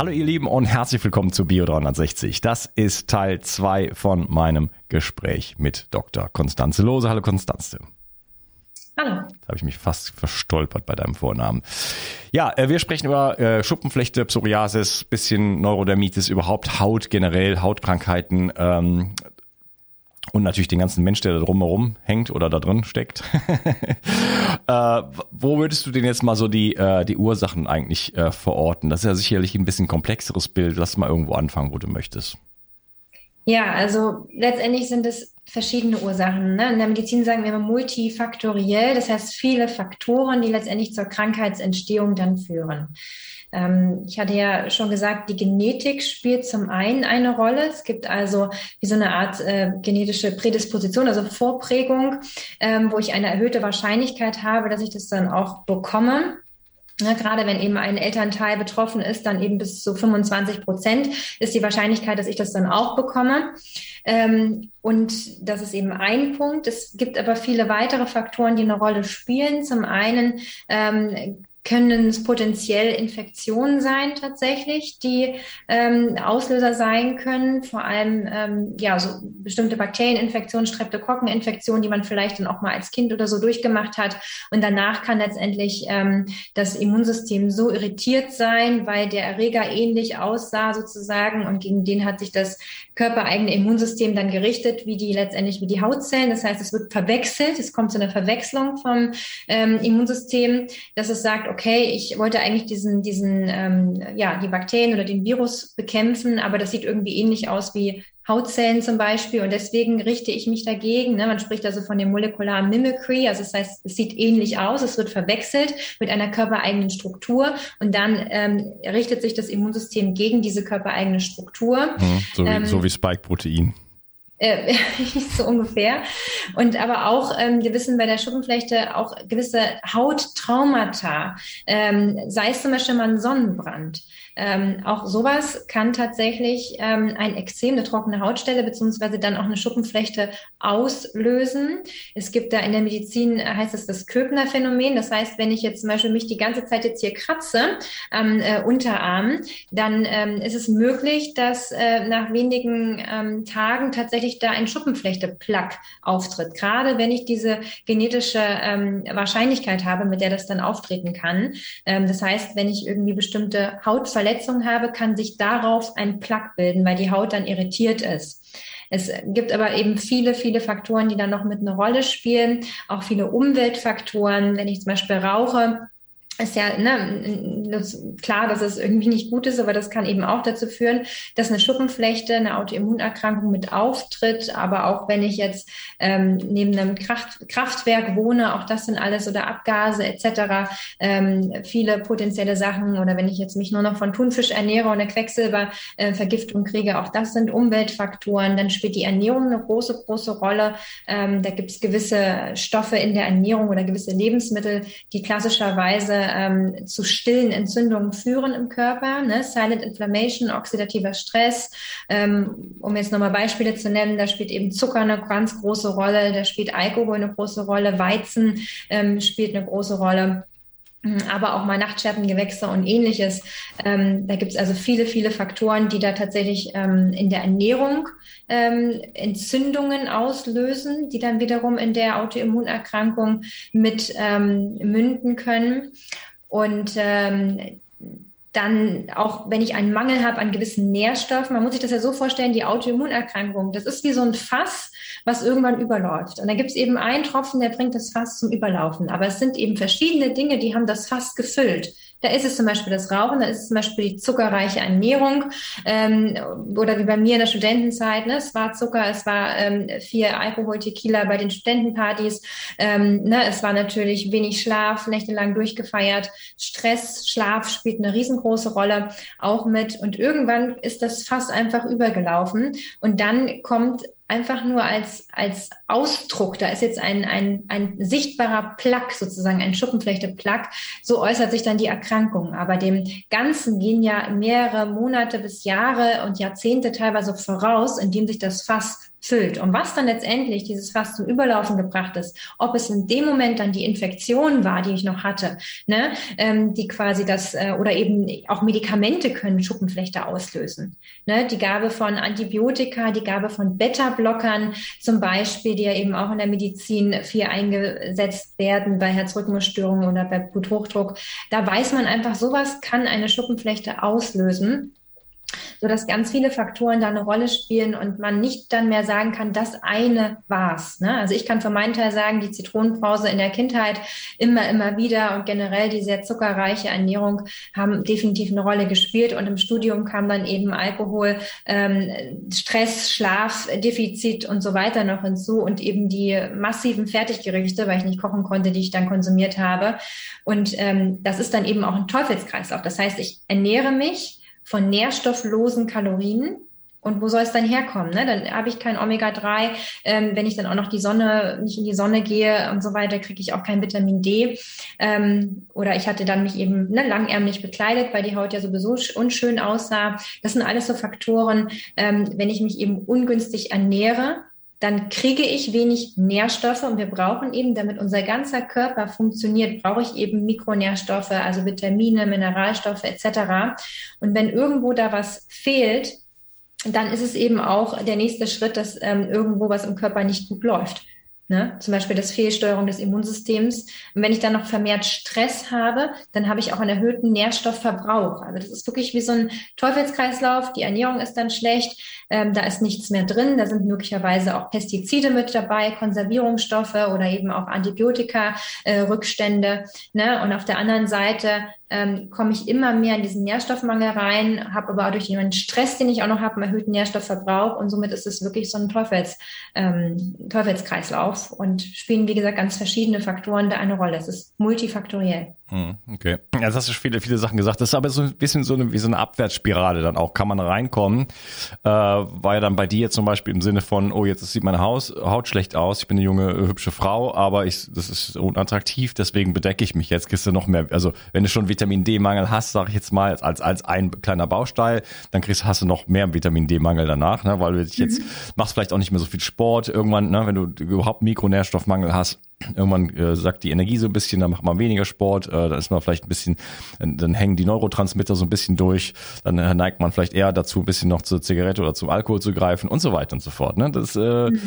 Hallo ihr Lieben und herzlich willkommen zu Bio 360. Das ist Teil 2 von meinem Gespräch mit Dr. Konstanze Lose. Hallo Konstanze. Hallo. Da habe ich mich fast verstolpert bei deinem Vornamen. Ja, äh, wir sprechen über äh, Schuppenflechte, Psoriasis, bisschen Neurodermitis, überhaupt Haut generell, Hautkrankheiten, ähm, und natürlich den ganzen Mensch, der da drumherum hängt oder da drin steckt. äh, wo würdest du denn jetzt mal so die, äh, die Ursachen eigentlich äh, verorten? Das ist ja sicherlich ein bisschen komplexeres Bild. Lass mal irgendwo anfangen, wo du möchtest. Ja, also letztendlich sind es verschiedene Ursachen. Ne? In der Medizin sagen wir immer multifaktoriell, das heißt viele Faktoren, die letztendlich zur Krankheitsentstehung dann führen. Ähm, ich hatte ja schon gesagt, die Genetik spielt zum einen eine Rolle. Es gibt also wie so eine Art äh, genetische Prädisposition, also Vorprägung, ähm, wo ich eine erhöhte Wahrscheinlichkeit habe, dass ich das dann auch bekomme. Ja, gerade wenn eben ein Elternteil betroffen ist, dann eben bis zu 25 Prozent ist die Wahrscheinlichkeit, dass ich das dann auch bekomme. Ähm, und das ist eben ein Punkt. Es gibt aber viele weitere Faktoren, die eine Rolle spielen. Zum einen ähm, können es potenziell Infektionen sein tatsächlich, die ähm, Auslöser sein können, vor allem ähm, ja so bestimmte Bakterieninfektionen, Streptokokkeninfektionen, die man vielleicht dann auch mal als Kind oder so durchgemacht hat. Und danach kann letztendlich ähm, das Immunsystem so irritiert sein, weil der Erreger ähnlich aussah sozusagen und gegen den hat sich das körpereigene Immunsystem dann gerichtet, wie die letztendlich wie die Hautzellen. Das heißt, es wird verwechselt, es kommt zu einer Verwechslung vom ähm, Immunsystem, dass es sagt okay, ich wollte eigentlich diesen, diesen, ähm, ja, die Bakterien oder den Virus bekämpfen, aber das sieht irgendwie ähnlich aus wie Hautzellen zum Beispiel und deswegen richte ich mich dagegen. Ne? Man spricht also von dem molekularen Mimicry, also das heißt, es sieht ähnlich aus, es wird verwechselt mit einer körpereigenen Struktur und dann ähm, richtet sich das Immunsystem gegen diese körpereigene Struktur. Mhm, so, wie, ähm, so wie Spike-Protein äh, so ungefähr. Und aber auch, ähm, wir wissen bei der Schuppenflechte auch gewisse Hauttraumata, ähm, sei es zum Beispiel mal ein Sonnenbrand. Ähm, auch sowas kann tatsächlich ähm, ein Extrem, eine trockene Hautstelle beziehungsweise dann auch eine Schuppenflechte auslösen. Es gibt da in der Medizin, äh, heißt es das Köbner-Phänomen. Das heißt, wenn ich jetzt zum Beispiel mich die ganze Zeit jetzt hier kratze am äh, Unterarm, dann ähm, ist es möglich, dass äh, nach wenigen ähm, Tagen tatsächlich da ein Schuppenflechte-Plaque auftritt. Gerade wenn ich diese genetische ähm, Wahrscheinlichkeit habe, mit der das dann auftreten kann. Ähm, das heißt, wenn ich irgendwie bestimmte Hautverletzungen Verletzung habe, kann sich darauf ein Plaque bilden, weil die Haut dann irritiert ist. Es gibt aber eben viele, viele Faktoren, die dann noch mit eine Rolle spielen, auch viele Umweltfaktoren. Wenn ich zum Beispiel rauche, ist ja ne, das, klar, dass es irgendwie nicht gut ist, aber das kann eben auch dazu führen, dass eine Schuppenflechte, eine Autoimmunerkrankung mit auftritt. Aber auch wenn ich jetzt ähm, neben einem Kraft, Kraftwerk wohne, auch das sind alles oder Abgase etc. Ähm, viele potenzielle Sachen. Oder wenn ich jetzt mich nur noch von Thunfisch ernähre und eine Quecksilbervergiftung äh, kriege, auch das sind Umweltfaktoren. Dann spielt die Ernährung eine große, große Rolle. Ähm, da gibt es gewisse Stoffe in der Ernährung oder gewisse Lebensmittel, die klassischerweise ähm, zu stillen Entzündungen führen im Körper. Ne? Silent Inflammation, oxidativer Stress. Ähm, um jetzt nochmal Beispiele zu nennen, da spielt eben Zucker eine ganz große Rolle, da spielt Alkohol eine große Rolle, Weizen ähm, spielt eine große Rolle aber auch mal Nachtschattengewächse und ähnliches. Ähm, da gibt es also viele, viele Faktoren, die da tatsächlich ähm, in der Ernährung ähm, Entzündungen auslösen, die dann wiederum in der Autoimmunerkrankung mit ähm, münden können. Und ähm, dann auch, wenn ich einen Mangel habe an gewissen Nährstoffen, man muss sich das ja so vorstellen, die Autoimmunerkrankung, das ist wie so ein Fass, was irgendwann überläuft. Und dann gibt es eben einen Tropfen, der bringt das Fass zum Überlaufen. Aber es sind eben verschiedene Dinge, die haben das Fass gefüllt. Da ist es zum Beispiel das Rauchen, da ist es zum Beispiel die zuckerreiche Ernährung ähm, oder wie bei mir in der Studentenzeit, ne, es war Zucker, es war ähm, viel Alkohol, Tequila bei den Studentenpartys, ähm, ne, es war natürlich wenig Schlaf, nächtelang durchgefeiert, Stress, Schlaf spielt eine riesengroße Rolle auch mit. Und irgendwann ist das fast einfach übergelaufen. Und dann kommt einfach nur als, als Ausdruck, da ist jetzt ein, ein, ein sichtbarer Plack, sozusagen ein Schuppenflechte-Plack, so äußert sich dann die Erkrankung. Aber dem Ganzen gehen ja mehrere Monate bis Jahre und Jahrzehnte teilweise voraus, indem sich das Fass füllt. Und was dann letztendlich dieses Fass zum Überlaufen gebracht ist, ob es in dem Moment dann die Infektion war, die ich noch hatte, ne, ähm, die quasi das, äh, oder eben auch Medikamente können Schuppenflechte auslösen. Ne, die Gabe von Antibiotika, die Gabe von Beta-Blockern zum Beispiel, die ja eben auch in der Medizin viel eingesetzt werden bei Herzrhythmusstörungen oder bei Bluthochdruck. Da weiß man einfach, sowas kann eine Schuppenflechte auslösen so dass ganz viele Faktoren da eine Rolle spielen und man nicht dann mehr sagen kann, das eine war's. Ne? Also ich kann für meinen Teil sagen, die Zitronenbrause in der Kindheit immer, immer wieder und generell die sehr zuckerreiche Ernährung haben definitiv eine Rolle gespielt und im Studium kam dann eben Alkohol, ähm, Stress, Schlaf, Defizit und so weiter noch hinzu und eben die massiven Fertiggerichte, weil ich nicht kochen konnte, die ich dann konsumiert habe. Und ähm, das ist dann eben auch ein Teufelskreislauf. Das heißt, ich ernähre mich von nährstofflosen Kalorien. Und wo soll es dann herkommen? Ne? Dann habe ich kein Omega-3. Ähm, wenn ich dann auch noch die Sonne, nicht in die Sonne gehe und so weiter, kriege ich auch kein Vitamin D. Ähm, oder ich hatte dann mich eben ne, langärmlich bekleidet, weil die Haut ja sowieso unschön aussah. Das sind alles so Faktoren, ähm, wenn ich mich eben ungünstig ernähre, dann kriege ich wenig Nährstoffe und wir brauchen eben, damit unser ganzer Körper funktioniert, brauche ich eben Mikronährstoffe, also Vitamine, Mineralstoffe etc. Und wenn irgendwo da was fehlt, dann ist es eben auch der nächste Schritt, dass ähm, irgendwo was im Körper nicht gut läuft. Ne? Zum Beispiel das Fehlsteuerung des Immunsystems. Und wenn ich dann noch vermehrt Stress habe, dann habe ich auch einen erhöhten Nährstoffverbrauch. Also das ist wirklich wie so ein Teufelskreislauf. Die Ernährung ist dann schlecht, ähm, da ist nichts mehr drin. Da sind möglicherweise auch Pestizide mit dabei, Konservierungsstoffe oder eben auch Antibiotika-Rückstände. Äh, ne? Und auf der anderen Seite ähm, komme ich immer mehr in diesen Nährstoffmangel rein, habe aber durch den Stress, den ich auch noch habe, einen erhöhten Nährstoffverbrauch und somit ist es wirklich so ein Teufels, ähm, Teufelskreislauf und spielen, wie gesagt, ganz verschiedene Faktoren da eine Rolle. Es ist multifaktoriell. Hm, okay. Jetzt hast du viele, viele Sachen gesagt. Das ist aber so ein bisschen so eine, wie so eine Abwärtsspirale dann auch. Kann man reinkommen. Äh, war ja dann bei dir zum Beispiel im Sinne von, oh, jetzt sieht meine Haus, Haut schlecht aus. Ich bin eine junge, hübsche Frau, aber ich, das ist unattraktiv, deswegen bedecke ich mich jetzt. Kriegst du noch mehr, also wenn du schon Vitamin D-Mangel hast, sage ich jetzt mal, als, als ein kleiner Baustein, dann kriegst, hast du noch mehr Vitamin D-Mangel danach, ne, weil du dich jetzt, mhm. machst vielleicht auch nicht mehr so viel Sport irgendwann, ne, wenn du überhaupt Mikronährstoffmangel hast Irgendwann äh, sagt die Energie so ein bisschen, dann macht man weniger Sport, äh, dann ist man vielleicht ein bisschen, dann hängen die Neurotransmitter so ein bisschen durch, dann äh, neigt man vielleicht eher dazu, ein bisschen noch zur Zigarette oder zum Alkohol zu greifen und so weiter und so fort. Ne? Das, äh, mhm.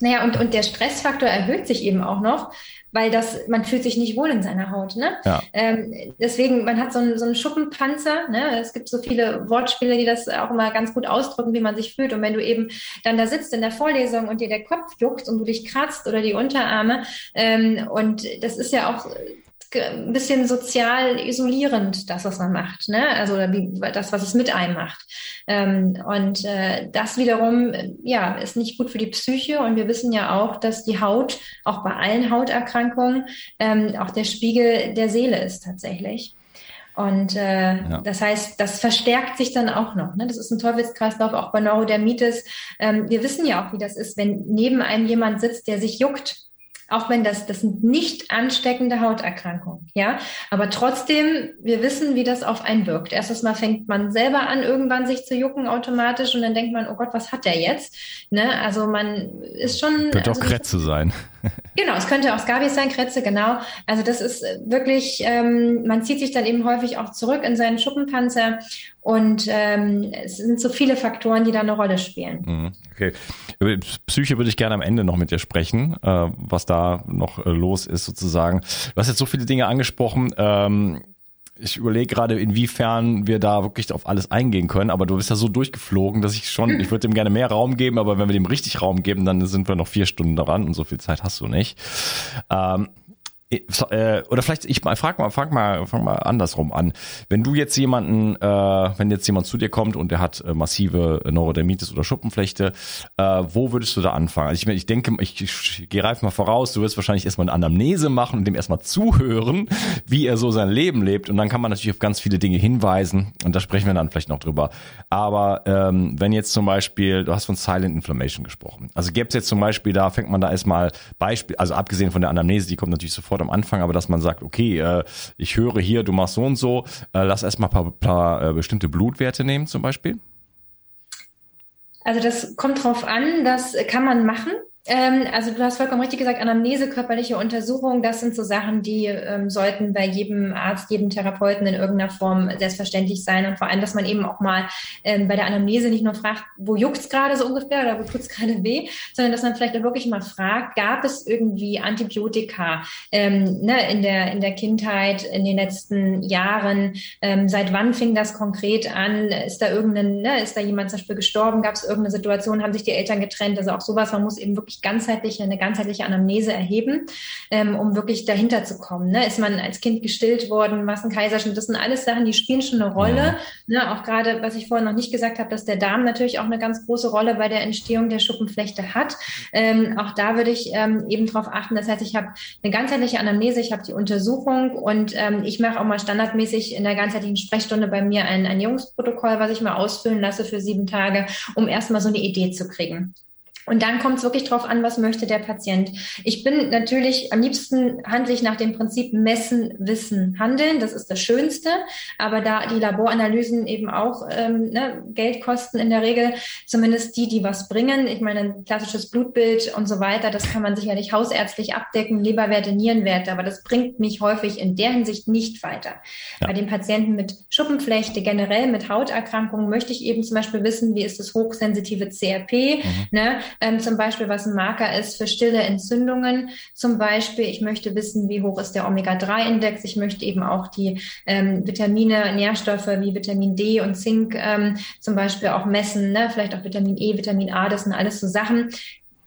Naja, und, und der Stressfaktor erhöht sich eben auch noch, weil das, man fühlt sich nicht wohl in seiner Haut. Ne? Ja. Ähm, deswegen, man hat so einen, so einen Schuppenpanzer. Ne? Es gibt so viele Wortspiele, die das auch immer ganz gut ausdrücken, wie man sich fühlt. Und wenn du eben dann da sitzt in der Vorlesung und dir der Kopf juckt und du dich kratzt oder die Unterarme, ähm, und das ist ja auch ist ein bisschen sozial isolierend, das, was man macht, ne? Also das, was es mit einem macht. Ähm, und äh, das wiederum, ja, ist nicht gut für die Psyche. Und wir wissen ja auch, dass die Haut, auch bei allen Hauterkrankungen, ähm, auch der Spiegel der Seele ist tatsächlich. Und äh, ja. das heißt, das verstärkt sich dann auch noch. Ne? Das ist ein Teufelskreislauf auch bei Neurodermitis. Ähm, wir wissen ja auch, wie das ist, wenn neben einem jemand sitzt, der sich juckt auch wenn das, das sind nicht ansteckende Hauterkrankungen, ja. Aber trotzdem, wir wissen, wie das auf einen wirkt. Erstes Mal fängt man selber an, irgendwann sich zu jucken automatisch und dann denkt man, oh Gott, was hat der jetzt? Ne? Also man ist schon. Könnte also auch Kretze sein. Genau, es könnte auch Scabies sein, Kretze, genau. Also das ist wirklich, ähm, man zieht sich dann eben häufig auch zurück in seinen Schuppenpanzer und ähm, es sind so viele Faktoren, die da eine Rolle spielen. Mhm, okay. Über Psyche würde ich gerne am Ende noch mit dir sprechen, äh, was da noch äh, los ist sozusagen. Du hast jetzt so viele Dinge angesprochen. Ähm, ich überlege gerade, inwiefern wir da wirklich auf alles eingehen können, aber du bist ja so durchgeflogen, dass ich schon, ich würde dem gerne mehr Raum geben, aber wenn wir dem richtig Raum geben, dann sind wir noch vier Stunden daran und so viel Zeit hast du nicht. Ähm, äh, oder vielleicht ich mal frag mal frag mal fang mal andersrum an. Wenn du jetzt jemanden äh, wenn jetzt jemand zu dir kommt und der hat äh, massive Neurodermitis oder Schuppenflechte äh, wo würdest du da anfangen? Also ich, ich denke ich, ich gehe reif mal voraus du wirst wahrscheinlich erstmal eine Anamnese machen und dem erstmal zuhören wie er so sein Leben lebt. Und dann kann man natürlich auf ganz viele Dinge hinweisen und da sprechen wir dann vielleicht noch drüber. Aber ähm, wenn jetzt zum Beispiel du hast von Silent Inflammation gesprochen. Also gäbe es jetzt zum Beispiel da fängt man da erstmal Beispiel also abgesehen von der Anamnese die kommt natürlich sofort sofort am Anfang, aber dass man sagt, okay, äh, ich höre hier, du machst so und so, äh, lass erstmal ein paar, paar äh, bestimmte Blutwerte nehmen zum Beispiel? Also das kommt drauf an, das kann man machen. Ähm, also du hast vollkommen richtig gesagt, Anamnese, körperliche Untersuchung, das sind so Sachen, die ähm, sollten bei jedem Arzt, jedem Therapeuten in irgendeiner Form selbstverständlich sein. Und vor allem, dass man eben auch mal ähm, bei der Anamnese nicht nur fragt, wo juckt's gerade so ungefähr oder wo tut's gerade weh, sondern dass man vielleicht auch wirklich mal fragt, gab es irgendwie Antibiotika ähm, ne, in, der, in der Kindheit, in den letzten Jahren? Ähm, seit wann fing das konkret an? Ist da irgendein, ne, ist da jemand zum Beispiel gestorben? Gab es irgendeine Situation? Haben sich die Eltern getrennt? Also auch sowas, man muss eben wirklich ganzheitliche, eine ganzheitliche Anamnese erheben, ähm, um wirklich dahinter zu kommen. Ne? Ist man als Kind gestillt worden, was ein Kaiserschnitt, das sind alles Sachen, die spielen schon eine Rolle. Ja. Ne? Auch gerade, was ich vorhin noch nicht gesagt habe, dass der Darm natürlich auch eine ganz große Rolle bei der Entstehung der Schuppenflechte hat. Ähm, auch da würde ich ähm, eben drauf achten. Das heißt, ich habe eine ganzheitliche Anamnese, ich habe die Untersuchung und ähm, ich mache auch mal standardmäßig in der ganzheitlichen Sprechstunde bei mir ein Ernährungsprotokoll, was ich mal ausfüllen lasse für sieben Tage, um erstmal so eine Idee zu kriegen. Und dann kommt es wirklich drauf an, was möchte der Patient. Ich bin natürlich am liebsten handle ich nach dem Prinzip messen, wissen, handeln. Das ist das Schönste. Aber da die Laboranalysen eben auch ähm, ne, Geld kosten in der Regel, zumindest die, die was bringen. Ich meine, ein klassisches Blutbild und so weiter, das kann man sicherlich hausärztlich abdecken, Leberwerte, Nierenwerte, aber das bringt mich häufig in der Hinsicht nicht weiter. Ja. Bei den Patienten mit Schuppenflechte, generell mit Hauterkrankungen, möchte ich eben zum Beispiel wissen, wie ist das hochsensitive CRP, mhm. ne? Ähm, zum Beispiel, was ein Marker ist für stille Entzündungen. Zum Beispiel, ich möchte wissen, wie hoch ist der Omega-3-Index. Ich möchte eben auch die ähm, Vitamine, Nährstoffe wie Vitamin D und Zink ähm, zum Beispiel auch messen, ne? vielleicht auch Vitamin E, Vitamin A, das sind alles so Sachen,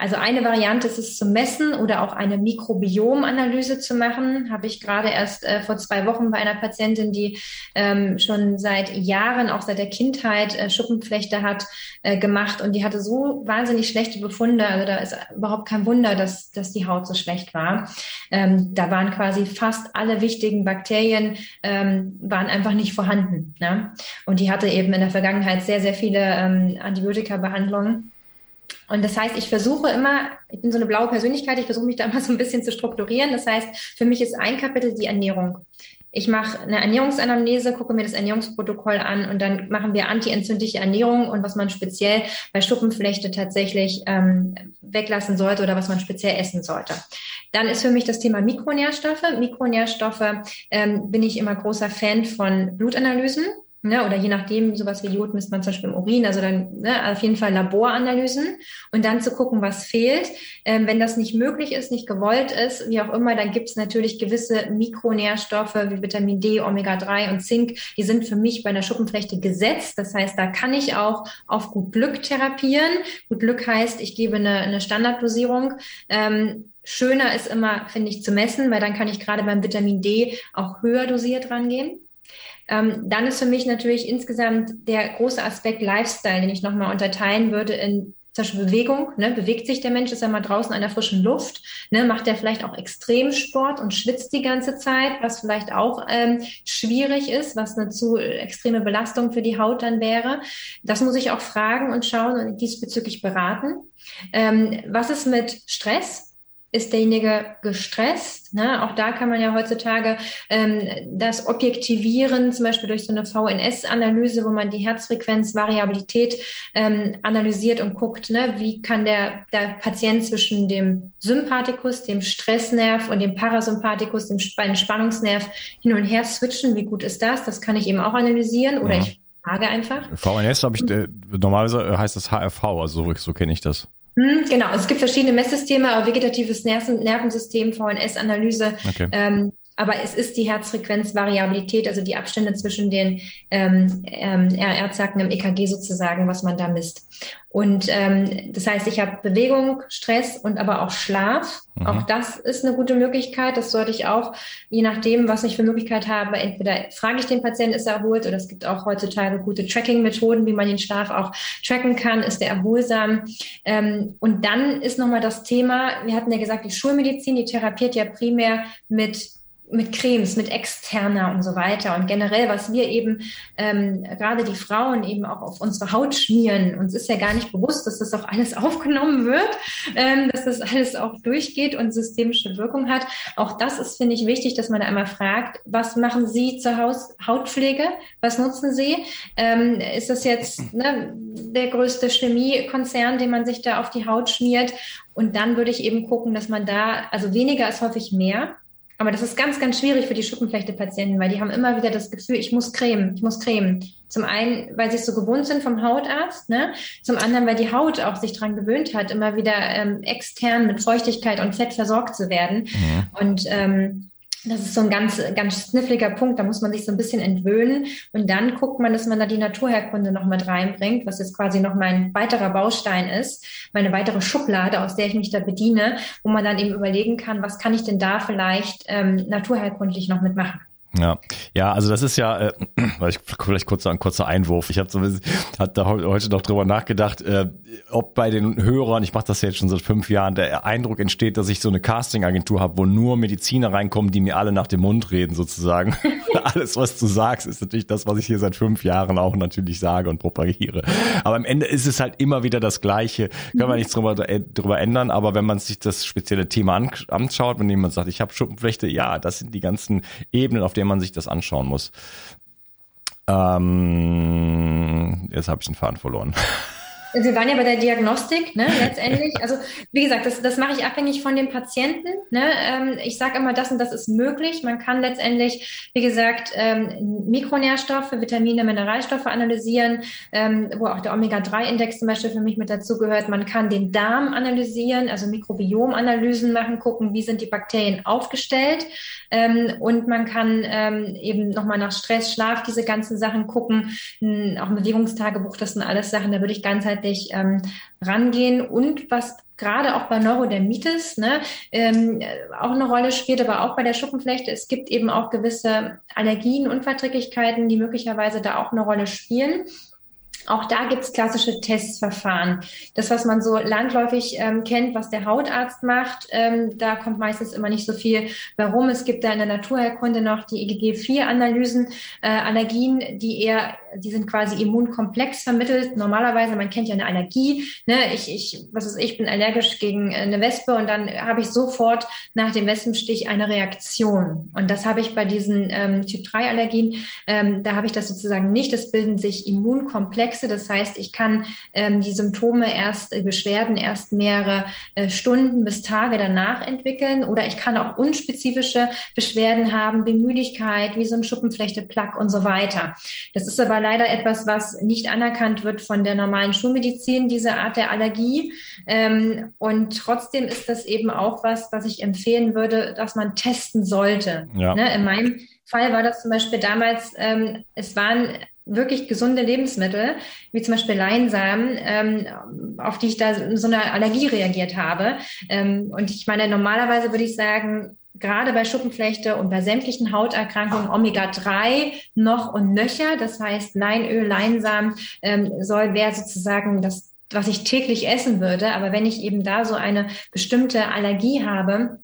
also eine Variante ist es zu messen oder auch eine Mikrobiomanalyse zu machen. Habe ich gerade erst äh, vor zwei Wochen bei einer Patientin, die ähm, schon seit Jahren, auch seit der Kindheit, äh, Schuppenflechte hat, äh, gemacht. Und die hatte so wahnsinnig schlechte Befunde. Also da ist überhaupt kein Wunder, dass, dass die Haut so schlecht war. Ähm, da waren quasi fast alle wichtigen Bakterien ähm, waren einfach nicht vorhanden. Ne? Und die hatte eben in der Vergangenheit sehr, sehr viele ähm, Antibiotika-Behandlungen. Und das heißt, ich versuche immer, ich bin so eine blaue Persönlichkeit, ich versuche mich da immer so ein bisschen zu strukturieren. Das heißt, für mich ist ein Kapitel die Ernährung. Ich mache eine Ernährungsanamnese, gucke mir das Ernährungsprotokoll an und dann machen wir antientzündliche Ernährung und was man speziell bei Schuppenflechte tatsächlich ähm, weglassen sollte oder was man speziell essen sollte. Dann ist für mich das Thema Mikronährstoffe. Mikronährstoffe ähm, bin ich immer großer Fan von Blutanalysen. Ne, oder je nachdem, sowas wie Jod misst man zum Beispiel im Urin, also dann ne, auf jeden Fall Laboranalysen und dann zu gucken, was fehlt. Ähm, wenn das nicht möglich ist, nicht gewollt ist, wie auch immer, dann gibt es natürlich gewisse Mikronährstoffe wie Vitamin D, Omega-3 und Zink, die sind für mich bei einer Schuppenflechte gesetzt. Das heißt, da kann ich auch auf gut Glück therapieren. Gut Glück heißt, ich gebe eine, eine Standarddosierung. Ähm, schöner ist immer, finde ich, zu messen, weil dann kann ich gerade beim Vitamin D auch höher dosiert rangehen. Ähm, dann ist für mich natürlich insgesamt der große Aspekt Lifestyle, den ich nochmal unterteilen würde in zum Beispiel Bewegung, ne, bewegt sich der Mensch, ist er mal draußen an der frischen Luft, ne, macht er vielleicht auch Extremsport und schwitzt die ganze Zeit, was vielleicht auch ähm, schwierig ist, was eine zu extreme Belastung für die Haut dann wäre. Das muss ich auch fragen und schauen und diesbezüglich beraten. Ähm, was ist mit Stress? Ist derjenige gestresst. Ne? Auch da kann man ja heutzutage ähm, das objektivieren, zum Beispiel durch so eine VNS-Analyse, wo man die Herzfrequenzvariabilität ähm, analysiert und guckt, ne? wie kann der, der Patient zwischen dem Sympathikus, dem Stressnerv und dem Parasympathikus, dem Spannungsnerv hin und her switchen. Wie gut ist das? Das kann ich eben auch analysieren oder ja. ich frage einfach. VNS habe ich, äh, normalerweise heißt das HRV, also so, so kenne ich das. Hm, genau, es gibt verschiedene Messsysteme, aber vegetatives Nerven Nervensystem, VNS-Analyse. Okay. Ähm, aber es ist die Herzfrequenzvariabilität, also die Abstände zwischen den ähm, ähm, RR-Zacken im EKG sozusagen, was man da misst. Und ähm, das heißt, ich habe Bewegung, Stress und aber auch Schlaf. Mhm. Auch das ist eine gute Möglichkeit. Das sollte ich auch, je nachdem, was ich für Möglichkeit habe, entweder frage ich den Patienten, ist er erholt, oder es gibt auch heutzutage gute Tracking-Methoden, wie man den Schlaf auch tracken kann, ist er erholsam. Ähm, und dann ist nochmal das Thema, wir hatten ja gesagt, die Schulmedizin, die therapiert ja primär mit mit Cremes, mit externer und so weiter. Und generell, was wir eben, ähm, gerade die Frauen eben auch auf unsere Haut schmieren, uns ist ja gar nicht bewusst, dass das auch alles aufgenommen wird, ähm, dass das alles auch durchgeht und systemische Wirkung hat. Auch das ist, finde ich, wichtig, dass man da einmal fragt, was machen Sie zur Haus Hautpflege? Was nutzen Sie? Ähm, ist das jetzt ne, der größte Chemiekonzern, den man sich da auf die Haut schmiert? Und dann würde ich eben gucken, dass man da, also weniger ist häufig mehr. Aber das ist ganz, ganz schwierig für die Schuppenflechte-Patienten, weil die haben immer wieder das Gefühl, ich muss cremen, ich muss cremen. Zum einen, weil sie es so gewohnt sind vom Hautarzt, ne? Zum anderen, weil die Haut auch sich dran gewöhnt hat, immer wieder ähm, extern mit Feuchtigkeit und Fett versorgt zu werden. Mhm. Und ähm, das ist so ein ganz, ganz sniffliger Punkt. Da muss man sich so ein bisschen entwöhnen. Und dann guckt man, dass man da die Naturherkunde noch mit reinbringt, was jetzt quasi noch mein weiterer Baustein ist, meine weitere Schublade, aus der ich mich da bediene, wo man dann eben überlegen kann, was kann ich denn da vielleicht ähm, naturherkundlich noch mitmachen. Ja, ja, also das ist ja, äh, vielleicht kurz ein kurzer Einwurf. Ich habe so, hat da heute noch drüber nachgedacht, äh, ob bei den Hörern, ich mache das jetzt schon seit fünf Jahren, der Eindruck entsteht, dass ich so eine Casting-Agentur habe, wo nur Mediziner reinkommen, die mir alle nach dem Mund reden sozusagen. Alles, was du sagst, ist natürlich das, was ich hier seit fünf Jahren auch natürlich sage und propagiere. Aber am Ende ist es halt immer wieder das Gleiche. Kann man nichts drüber, äh, drüber ändern, aber wenn man sich das spezielle Thema anschaut, wenn jemand sagt, ich habe Schuppenflechte, ja, das sind die ganzen Ebenen, auf denen man sich das anschauen muss. Ähm, jetzt habe ich den Faden verloren. Wir waren ja bei der Diagnostik, ne, letztendlich. Also, wie gesagt, das, das mache ich abhängig von dem Patienten. Ne? Ähm, ich sage immer, das und das ist möglich. Man kann letztendlich, wie gesagt, ähm, Mikronährstoffe, Vitamine, Mineralstoffe analysieren, ähm, wo auch der Omega-3-Index zum Beispiel für mich mit dazugehört. Man kann den Darm analysieren, also Mikrobiomanalysen machen, gucken, wie sind die Bakterien aufgestellt. Ähm, und man kann ähm, eben nochmal nach Stress, Schlaf, diese ganzen Sachen gucken. Auch ein Bewegungstagebuch, das sind alles Sachen, da würde ich ganz ganzheitlich ähm, rangehen und was gerade auch bei Neurodermitis ne, ähm, auch eine Rolle spielt, aber auch bei der Schuppenflechte. Es gibt eben auch gewisse Allergien, Unverträglichkeiten, die möglicherweise da auch eine Rolle spielen. Auch da gibt es klassische Testverfahren. Das, was man so landläufig ähm, kennt, was der Hautarzt macht, ähm, da kommt meistens immer nicht so viel warum. Es gibt da in der Naturheilkunde noch die EGG-4-Analysen, äh, Allergien, die eher, die sind quasi immunkomplex vermittelt. Normalerweise, man kennt ja eine Allergie. Ne? Ich, ich, was ist, ich bin allergisch gegen eine Wespe und dann habe ich sofort nach dem Wespenstich eine Reaktion. Und das habe ich bei diesen ähm, Typ-3-Allergien, ähm, da habe ich das sozusagen nicht. Es bilden sich immunkomplex Komplexe. Das heißt, ich kann ähm, die Symptome erst, äh, Beschwerden erst mehrere äh, Stunden bis Tage danach entwickeln. Oder ich kann auch unspezifische Beschwerden haben, wie Müdigkeit, wie so ein Schuppenflechteplack und so weiter. Das ist aber leider etwas, was nicht anerkannt wird von der normalen Schulmedizin, diese Art der Allergie. Ähm, und trotzdem ist das eben auch was, was ich empfehlen würde, dass man testen sollte. Ja. Ne, in meinem Fall war das zum Beispiel damals, ähm, es waren wirklich gesunde Lebensmittel, wie zum Beispiel Leinsamen, ähm, auf die ich da so eine Allergie reagiert habe. Ähm, und ich meine, normalerweise würde ich sagen, gerade bei Schuppenflechte und bei sämtlichen Hauterkrankungen Omega-3 noch und nöcher. Das heißt, Leinöl, Leinsamen ähm, soll wäre sozusagen das was ich täglich essen würde. Aber wenn ich eben da so eine bestimmte Allergie habe,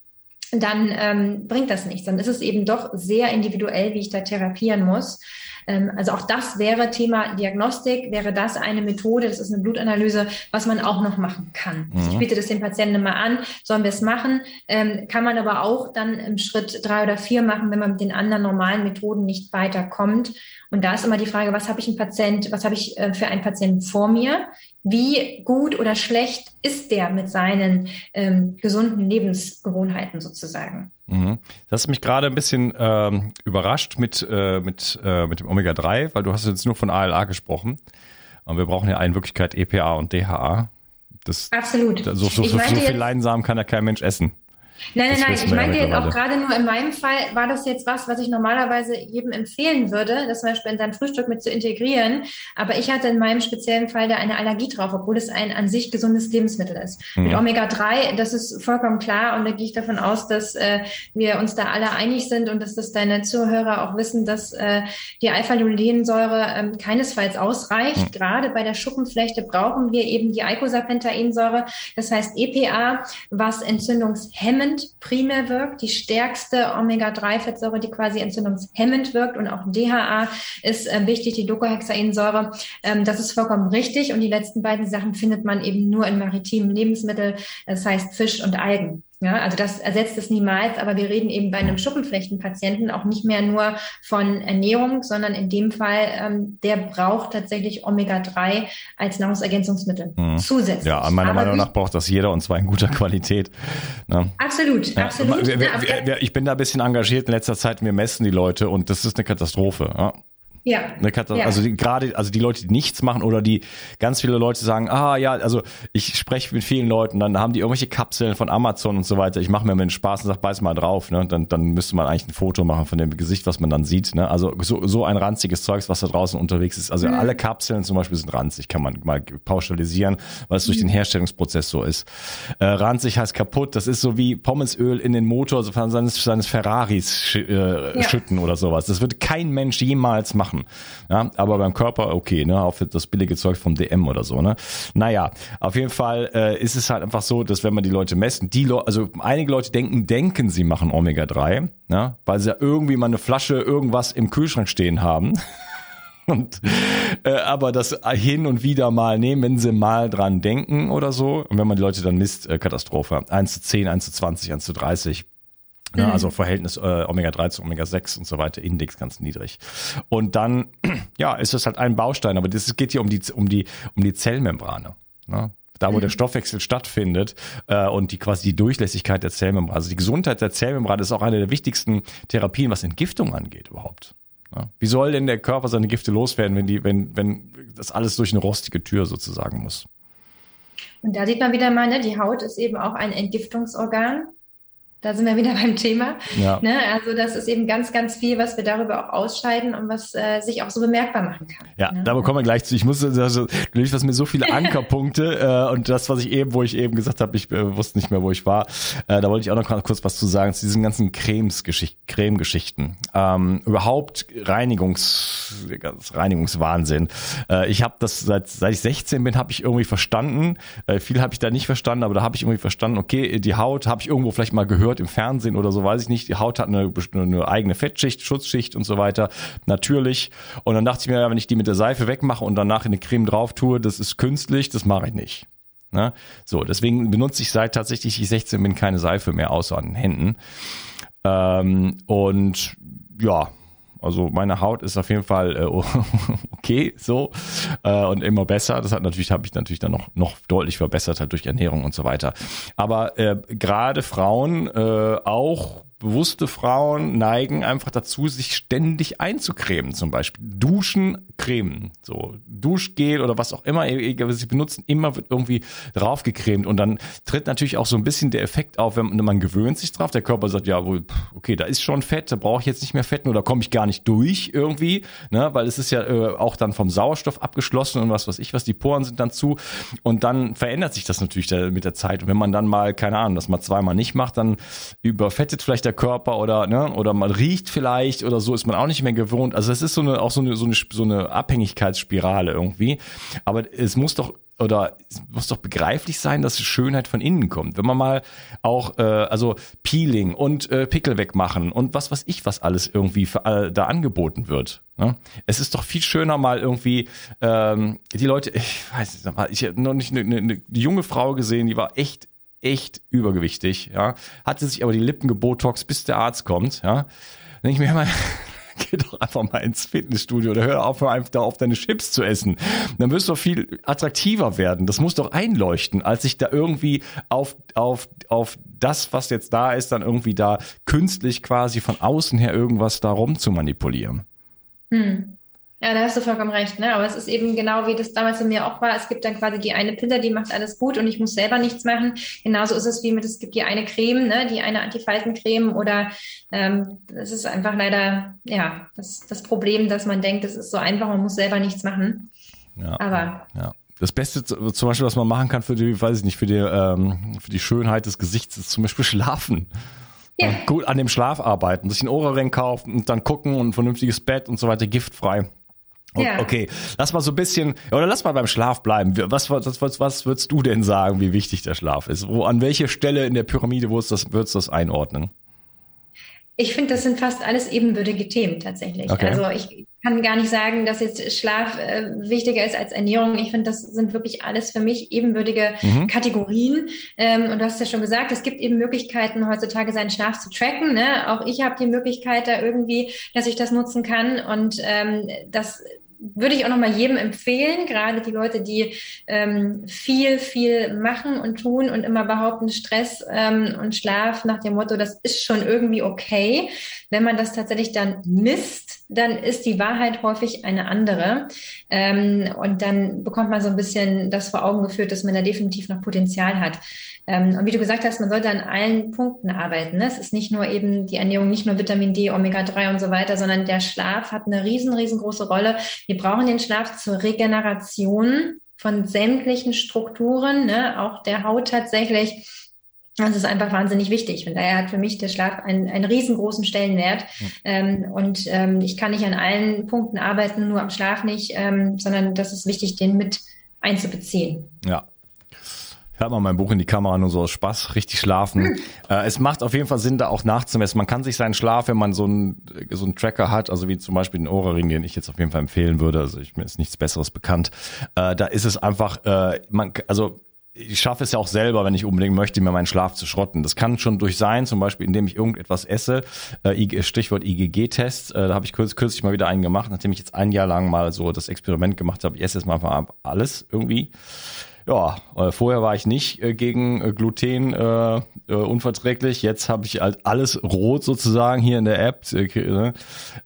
dann ähm, bringt das nichts. Dann ist es eben doch sehr individuell, wie ich da therapieren muss. Ähm, also auch das wäre Thema Diagnostik, wäre das eine Methode, das ist eine Blutanalyse, was man auch noch machen kann. Mhm. Ich biete das den Patienten immer an, sollen wir es machen, ähm, kann man aber auch dann im Schritt drei oder vier machen, wenn man mit den anderen normalen Methoden nicht weiterkommt. Und da ist immer die Frage, was habe ich ein Patient, was habe ich äh, für einen Patienten vor mir? Wie gut oder schlecht ist der mit seinen ähm, gesunden Lebensgewohnheiten sozusagen? Mhm. Das hat mich gerade ein bisschen ähm, überrascht mit, äh, mit, äh, mit dem Omega-3, weil du hast jetzt nur von ALA gesprochen. Und wir brauchen ja in Wirklichkeit EPA und DHA. Das, Absolut. So, so, so, so viel Leinsamen kann ja kein Mensch essen. Nein, nein, nein. Ich meinte jetzt auch gerade nur in meinem Fall war das jetzt was, was ich normalerweise jedem empfehlen würde, das zum Beispiel in sein Frühstück mit zu integrieren. Aber ich hatte in meinem speziellen Fall da eine Allergie drauf, obwohl es ein an sich gesundes Lebensmittel ist. Mhm. Mit Omega-3, das ist vollkommen klar und da gehe ich davon aus, dass äh, wir uns da alle einig sind und dass das deine Zuhörer auch wissen, dass äh, die Alpha-Linolensäure ähm, keinesfalls ausreicht. Mhm. Gerade bei der Schuppenflechte brauchen wir eben die Eicosapentaensäure, das heißt EPA, was entzündungshemmend entzündungshemmend primär wirkt, die stärkste Omega-3-Fettsäure, die quasi entzündungshemmend wirkt und auch DHA ist äh, wichtig, die Doclohexainsäure. Ähm, das ist vollkommen richtig und die letzten beiden Sachen findet man eben nur in maritimen Lebensmitteln, das heißt Fisch und Algen. Ja, also das ersetzt es niemals, aber wir reden eben bei einem Schuppenflechtenpatienten auch nicht mehr nur von Ernährung, sondern in dem Fall, ähm, der braucht tatsächlich Omega-3 als Nahrungsergänzungsmittel mhm. zusätzlich. Ja, meiner aber Meinung nach braucht das jeder und zwar in guter Qualität. Ne? Absolut, ja, absolut. Ich bin da ein bisschen engagiert in letzter Zeit, wir messen die Leute und das ist eine Katastrophe. Ja? Ja. Eine ja. Also die, gerade, also die Leute, die nichts machen oder die ganz viele Leute sagen, ah ja, also ich spreche mit vielen Leuten, dann haben die irgendwelche Kapseln von Amazon und so weiter. Ich mache mir einen Spaß und sag, beiß mal drauf, ne? Dann, dann müsste man eigentlich ein Foto machen von dem Gesicht, was man dann sieht. Ne? Also so, so ein ranziges Zeugs, was da draußen unterwegs ist. Also mhm. alle Kapseln zum Beispiel sind ranzig, kann man mal pauschalisieren, weil es durch den Herstellungsprozess so ist. Äh, ranzig heißt kaputt, das ist so wie Pommesöl in den Motor seines, seines Ferraris sch, äh, ja. schütten oder sowas. Das wird kein Mensch jemals machen machen. Ja, aber beim Körper okay, ne, auf das billige Zeug vom DM oder so, ne. Naja, auf jeden Fall äh, ist es halt einfach so, dass wenn man die Leute messen, die Leute, also einige Leute denken, denken, sie machen Omega-3, ja, weil sie ja irgendwie mal eine Flasche irgendwas im Kühlschrank stehen haben. Und, äh, aber das hin und wieder mal nehmen, wenn sie mal dran denken oder so. Und wenn man die Leute dann misst, äh, Katastrophe. 1 zu 10, 1 zu 20, 1 zu 30. Ne, mhm. Also Verhältnis äh, Omega-3 zu Omega-6 und so weiter, Index ganz niedrig. Und dann, ja, ist das halt ein Baustein, aber das geht hier um die, um die, um die Zellmembrane. Ne? Da, wo mhm. der Stoffwechsel stattfindet äh, und die quasi die Durchlässigkeit der Zellmembrane. Also die Gesundheit der Zellmembrane ist auch eine der wichtigsten Therapien, was Entgiftung angeht überhaupt. Ja. Wie soll denn der Körper seine Gifte loswerden, wenn die, wenn, wenn das alles durch eine rostige Tür sozusagen muss? Und da sieht man wieder mal, ne, die Haut ist eben auch ein Entgiftungsorgan. Da sind wir wieder beim Thema. Ja. Ne? Also das ist eben ganz, ganz viel, was wir darüber auch ausscheiden und was äh, sich auch so bemerkbar machen kann. Ja, ne? da kommen wir gleich zu. Ich muss, also, du lieferst mir so viele Ankerpunkte äh, und das, was ich eben, wo ich eben gesagt habe, ich äh, wusste nicht mehr, wo ich war. Äh, da wollte ich auch noch kurz was zu sagen zu diesen ganzen Cremes-Geschichten. Creme-Geschichten. Ähm, überhaupt Reinigungs, Reinigungswahnsinn. Äh, ich habe das seit seit ich 16 bin, habe ich irgendwie verstanden. Äh, viel habe ich da nicht verstanden, aber da habe ich irgendwie verstanden. Okay, die Haut habe ich irgendwo vielleicht mal gehört gehört im Fernsehen oder so, weiß ich nicht. Die Haut hat eine, eine eigene Fettschicht, Schutzschicht und so weiter. Natürlich. Und dann dachte ich mir, wenn ich die mit der Seife wegmache und danach in eine Creme drauf tue, das ist künstlich, das mache ich nicht. Ne? So, deswegen benutze ich seit tatsächlich ich 16 bin keine Seife mehr, außer an den Händen. Ähm, und ja, also meine Haut ist auf jeden Fall äh, okay so äh, und immer besser. Das hat natürlich habe ich natürlich dann noch noch deutlich verbessert halt durch Ernährung und so weiter. Aber äh, gerade Frauen äh, auch bewusste Frauen neigen einfach dazu, sich ständig einzucremen, zum Beispiel. Duschen, cremen. So, Duschgel oder was auch immer, egal was sie benutzen, immer wird irgendwie draufgecremt. Und dann tritt natürlich auch so ein bisschen der Effekt auf, wenn man gewöhnt sich drauf. Der Körper sagt, ja, wohl, okay, da ist schon Fett, da brauche ich jetzt nicht mehr Fett, oder komme ich gar nicht durch irgendwie, ne? Weil es ist ja äh, auch dann vom Sauerstoff abgeschlossen und was weiß ich, was die Poren sind dann zu. Und dann verändert sich das natürlich da, mit der Zeit. Und wenn man dann mal, keine Ahnung, das mal zweimal nicht macht, dann überfettet vielleicht der Körper oder, ne, oder man riecht vielleicht oder so, ist man auch nicht mehr gewohnt. Also es ist so eine, auch so eine, so eine, so eine Abhängigkeitsspirale irgendwie. Aber es muss doch oder es muss doch begreiflich sein, dass Schönheit von innen kommt. Wenn man mal auch, äh, also Peeling und äh, Pickel wegmachen und was weiß ich, was alles irgendwie für, äh, da angeboten wird. Ne? Es ist doch viel schöner mal irgendwie, ähm, die Leute, ich weiß nicht, ich habe noch nicht eine, eine, eine junge Frau gesehen, die war echt echt übergewichtig, ja, hatte sich aber die Lippen gebotox, bis der Arzt kommt, ja. Dann ich mir immer, geh doch einfach mal ins Fitnessstudio oder hör auf, einfach da auf deine Chips zu essen. Dann wirst du doch viel attraktiver werden. Das muss doch einleuchten, als sich da irgendwie auf, auf, auf das, was jetzt da ist, dann irgendwie da künstlich quasi von außen her irgendwas da rum zu manipulieren. Hm. Ja, da hast du vollkommen recht, ne? Aber es ist eben genau wie das damals in mir auch war. Es gibt dann quasi die eine Pille, die macht alles gut und ich muss selber nichts machen. Genauso ist es wie mit, es gibt die eine Creme, ne? Die eine Antifaltencreme oder ähm, es ist einfach leider, ja, das, das Problem, dass man denkt, es ist so einfach, man muss selber nichts machen. Ja. Aber ja. Das Beste zum Beispiel, was man machen kann für die, weiß ich nicht, für die, ähm, für die Schönheit des Gesichts, ist zum Beispiel schlafen. Ja. Gut an dem Schlaf arbeiten, sich einen Ohrring kaufen und dann gucken und ein vernünftiges Bett und so weiter, giftfrei. Ja. Okay, lass mal so ein bisschen, oder lass mal beim Schlaf bleiben. Was, was, was, was würdest du denn sagen, wie wichtig der Schlaf ist? Wo, an welche Stelle in der Pyramide würdest du das, würdest das einordnen? Ich finde, das sind fast alles ebenbürtige Themen tatsächlich. Okay. Also ich kann gar nicht sagen, dass jetzt Schlaf äh, wichtiger ist als Ernährung. Ich finde, das sind wirklich alles für mich ebenbürtige mhm. Kategorien. Ähm, und du hast ja schon gesagt, es gibt eben Möglichkeiten, heutzutage seinen Schlaf zu tracken. Ne? Auch ich habe die Möglichkeit da irgendwie, dass ich das nutzen kann. Und ähm, das würde ich auch nochmal jedem empfehlen, gerade die Leute, die ähm, viel, viel machen und tun und immer behaupten, Stress ähm, und Schlaf nach dem Motto, das ist schon irgendwie okay. Wenn man das tatsächlich dann misst, dann ist die Wahrheit häufig eine andere. Ähm, und dann bekommt man so ein bisschen das vor Augen geführt, dass man da definitiv noch Potenzial hat. Ähm, und wie du gesagt hast, man sollte an allen Punkten arbeiten. Ne? Es ist nicht nur eben die Ernährung, nicht nur Vitamin D, Omega-3 und so weiter, sondern der Schlaf hat eine riesen, riesengroße Rolle. Wir brauchen den Schlaf zur Regeneration von sämtlichen Strukturen, ne? auch der Haut tatsächlich. Das ist einfach wahnsinnig wichtig. Und daher hat für mich der Schlaf einen, einen riesengroßen Stellenwert. Ja. Ähm, und ähm, ich kann nicht an allen Punkten arbeiten, nur am Schlaf nicht, ähm, sondern das ist wichtig, den mit einzubeziehen. Ja, ich habe mal mein Buch in die Kamera nur so aus Spaß, richtig schlafen. Hm. Äh, es macht auf jeden Fall Sinn, da auch nachzumessen. Man kann sich seinen Schlaf, wenn man so einen so einen Tracker hat, also wie zum Beispiel den Ohrring, den ich jetzt auf jeden Fall empfehlen würde, also ich, mir ist nichts Besseres bekannt, äh, da ist es einfach, äh, man, also ich schaffe es ja auch selber, wenn ich unbedingt möchte, mir meinen Schlaf zu schrotten. Das kann schon durch sein, zum Beispiel, indem ich irgendetwas esse. Äh, Stichwort IgG-Test. Äh, da habe ich kürzlich, mal wieder einen gemacht, nachdem ich jetzt ein Jahr lang mal so das Experiment gemacht habe. Ich esse jetzt mal einfach alles irgendwie ja, äh, vorher war ich nicht gegen Gluten unverträglich. Jetzt habe ich halt alles rot sozusagen hier in der App. Äh,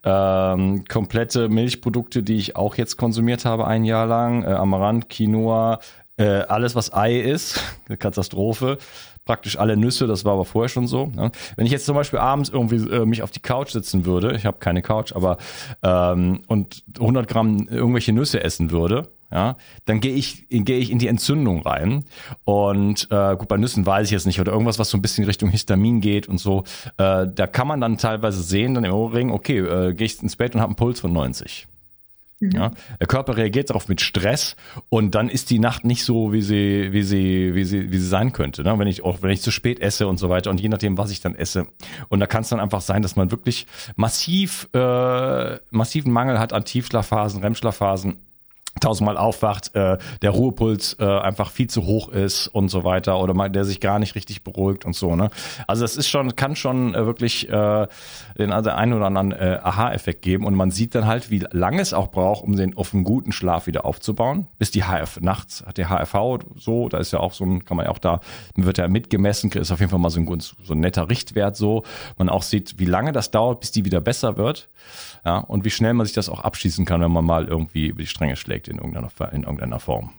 ähm, komplette Milchprodukte, die ich auch jetzt konsumiert habe ein Jahr lang. Amaranth, Quinoa, äh, alles was Ei ist. Katastrophe praktisch alle Nüsse, das war aber vorher schon so. Ne? Wenn ich jetzt zum Beispiel abends irgendwie äh, mich auf die Couch sitzen würde, ich habe keine Couch, aber ähm, und 100 Gramm irgendwelche Nüsse essen würde, ja, dann gehe ich, gehe ich in die Entzündung rein. Und äh, gut, bei Nüssen weiß ich jetzt nicht, oder irgendwas, was so ein bisschen Richtung Histamin geht und so, äh, da kann man dann teilweise sehen, dann im Ohrring, okay, äh, gehe ich ins Bett und habe einen Puls von 90. Mhm. Ja, der Körper reagiert darauf mit Stress und dann ist die Nacht nicht so, wie sie, wie sie, wie sie, wie sie sein könnte. Ne? Wenn ich auch, wenn ich zu spät esse und so weiter und je nachdem, was ich dann esse. Und da kann es dann einfach sein, dass man wirklich massiv, äh, massiven Mangel hat an Tiefschlafphasen, REM-Schlafphasen tausendmal aufwacht, äh, der Ruhepuls äh, einfach viel zu hoch ist und so weiter oder mal der sich gar nicht richtig beruhigt und so ne. Also das ist schon kann schon äh, wirklich äh, den also einen oder anderen äh, Aha-Effekt geben und man sieht dann halt, wie lange es auch braucht, um den auf einen guten Schlaf wieder aufzubauen. Bis die HF nachts hat der HRV so, da ist ja auch so ein, kann man ja auch da wird ja mitgemessen, ist auf jeden Fall mal so ein, so ein netter Richtwert so, man auch sieht, wie lange das dauert, bis die wieder besser wird. Ja, und wie schnell man sich das auch abschließen kann, wenn man mal irgendwie über die Stränge schlägt in irgendeiner, in irgendeiner Form.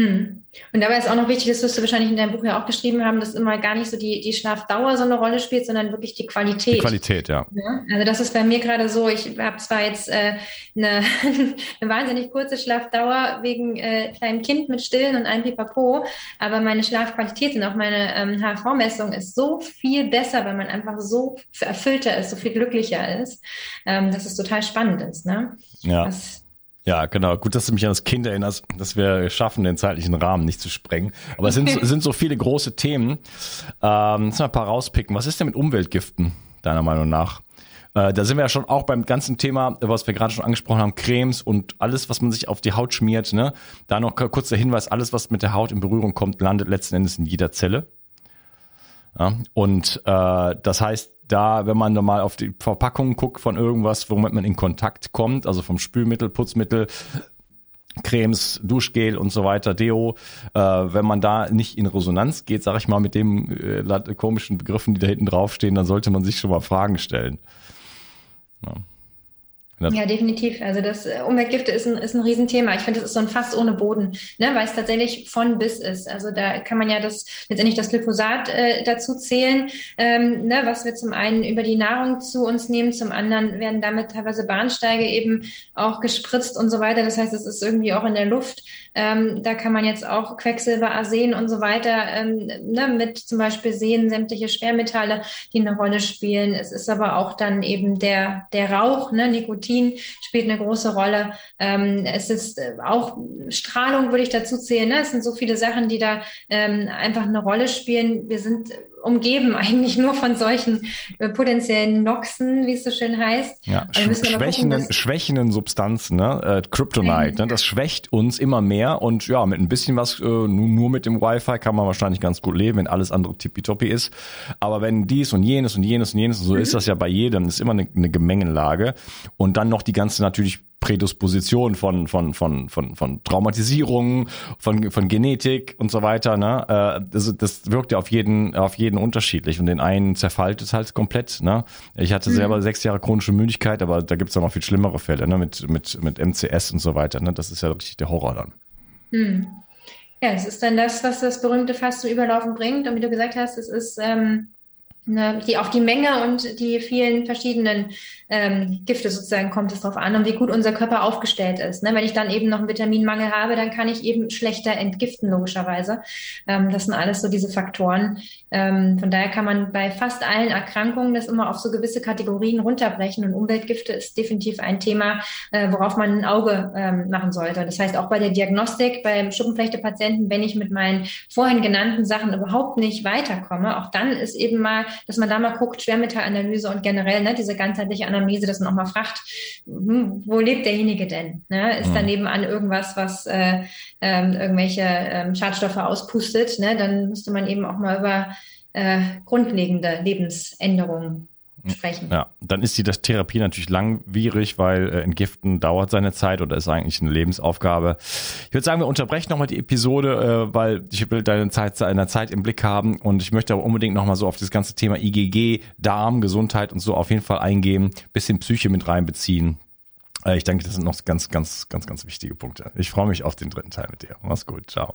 Hm. Und dabei ist auch noch wichtig, das wirst du wahrscheinlich in deinem Buch ja auch geschrieben haben, dass immer gar nicht so die, die Schlafdauer so eine Rolle spielt, sondern wirklich die Qualität. Die Qualität, ja. ja also das ist bei mir gerade so, ich habe zwar jetzt äh, eine, eine wahnsinnig kurze Schlafdauer wegen äh, kleinem Kind mit Stillen und einem Pipapo, aber meine Schlafqualität und auch meine ähm, HV-Messung ist so viel besser, weil man einfach so erfüllter ist, so viel glücklicher ist, ähm, dass es total spannend ist. Ne? Ja. Das, ja, genau. Gut, dass du mich an das Kind erinnerst, dass wir schaffen, den zeitlichen Rahmen nicht zu sprengen. Aber es sind, sind so viele große Themen. Ähm, jetzt mal ein paar rauspicken. Was ist denn mit Umweltgiften, deiner Meinung nach? Äh, da sind wir ja schon auch beim ganzen Thema, was wir gerade schon angesprochen haben, Cremes und alles, was man sich auf die Haut schmiert. Ne? Da noch kurz der Hinweis, alles, was mit der Haut in Berührung kommt, landet letzten Endes in jeder Zelle. Ja? Und äh, das heißt, da, wenn man mal auf die Verpackung guckt von irgendwas, womit man in Kontakt kommt, also vom Spülmittel, Putzmittel, Cremes, Duschgel und so weiter, Deo, äh, wenn man da nicht in Resonanz geht, sag ich mal, mit dem äh, komischen Begriffen, die da hinten draufstehen, dann sollte man sich schon mal Fragen stellen. Ja. Ja, definitiv. Also das äh, Umweltgifte ist ein, ist ein Riesenthema. Ich finde, das ist so ein Fass ohne Boden, ne, weil es tatsächlich von bis ist. Also da kann man ja das letztendlich das Glyphosat äh, dazu zählen, ähm, ne, was wir zum einen über die Nahrung zu uns nehmen, zum anderen werden damit teilweise Bahnsteige eben auch gespritzt und so weiter. Das heißt, es ist irgendwie auch in der Luft. Ähm, da kann man jetzt auch Quecksilber, Arsen und so weiter ähm, ne, mit zum Beispiel sehen, sämtliche Schwermetalle, die eine Rolle spielen. Es ist aber auch dann eben der, der Rauch, ne, Nikotin spielt eine große Rolle. Ähm, es ist äh, auch Strahlung, würde ich dazu zählen. Ne? Es sind so viele Sachen, die da ähm, einfach eine Rolle spielen. Wir sind umgeben eigentlich nur von solchen äh, potenziellen Noxen, wie es so schön heißt. Ja, sch schwächenden, gucken, schwächenden Substanzen, ne? Äh, Kryptonite, ne? das schwächt uns immer mehr und ja, mit ein bisschen was, äh, nur, nur mit dem Wi-Fi kann man wahrscheinlich ganz gut leben, wenn alles andere tippitoppi ist. Aber wenn dies und jenes und jenes und jenes, und so mhm. ist das ja bei jedem, ist immer eine, eine Gemengenlage. Und dann noch die ganze natürlich Prädisposition von, von, von, von, von Traumatisierungen, von, von Genetik und so weiter. Ne? Äh, das, das wirkt ja auf jeden, auf jeden unterschiedlich und den einen zerfällt es halt komplett. Ne? Ich hatte mhm. selber sechs Jahre chronische Müdigkeit, aber da gibt's ja noch viel schlimmere Fälle ne? mit, mit, mit MCS und so weiter. Ne? Das ist ja richtig der Horror dann. Mhm. Ja, es ist dann das, was das berühmte Fass zum Überlaufen bringt. Und wie du gesagt hast, es ist ähm, ne, die, auf die Menge und die vielen verschiedenen ähm, Gifte sozusagen kommt es darauf an und wie gut unser Körper aufgestellt ist. Ne? Wenn ich dann eben noch einen Vitaminmangel habe, dann kann ich eben schlechter entgiften, logischerweise. Ähm, das sind alles so diese Faktoren. Ähm, von daher kann man bei fast allen Erkrankungen das immer auf so gewisse Kategorien runterbrechen und Umweltgifte ist definitiv ein Thema, äh, worauf man ein Auge ähm, machen sollte. Das heißt, auch bei der Diagnostik, beim Schuppenflechte-Patienten, wenn ich mit meinen vorhin genannten Sachen überhaupt nicht weiterkomme, auch dann ist eben mal, dass man da mal guckt, Schwermetallanalyse und generell ne, diese ganzheitliche Analyse Anamnese, dass man auch mal fragt, hm, wo lebt derjenige denn? Ne? Ist mhm. daneben an irgendwas, was äh, ähm, irgendwelche ähm, Schadstoffe auspustet? Ne? Dann müsste man eben auch mal über äh, grundlegende Lebensänderungen sprechen. Ja, dann ist die Therapie natürlich langwierig, weil äh, Entgiften dauert seine Zeit oder ist eigentlich eine Lebensaufgabe. Ich würde sagen, wir unterbrechen nochmal die Episode, äh, weil ich will deine Zeit, deine Zeit im Blick haben und ich möchte aber unbedingt nochmal so auf das ganze Thema IgG, Darm, Gesundheit und so auf jeden Fall eingehen, bisschen Psyche mit reinbeziehen. Äh, ich denke, das sind noch ganz, ganz, ganz, ganz wichtige Punkte. Ich freue mich auf den dritten Teil mit dir. Mach's gut. Ciao.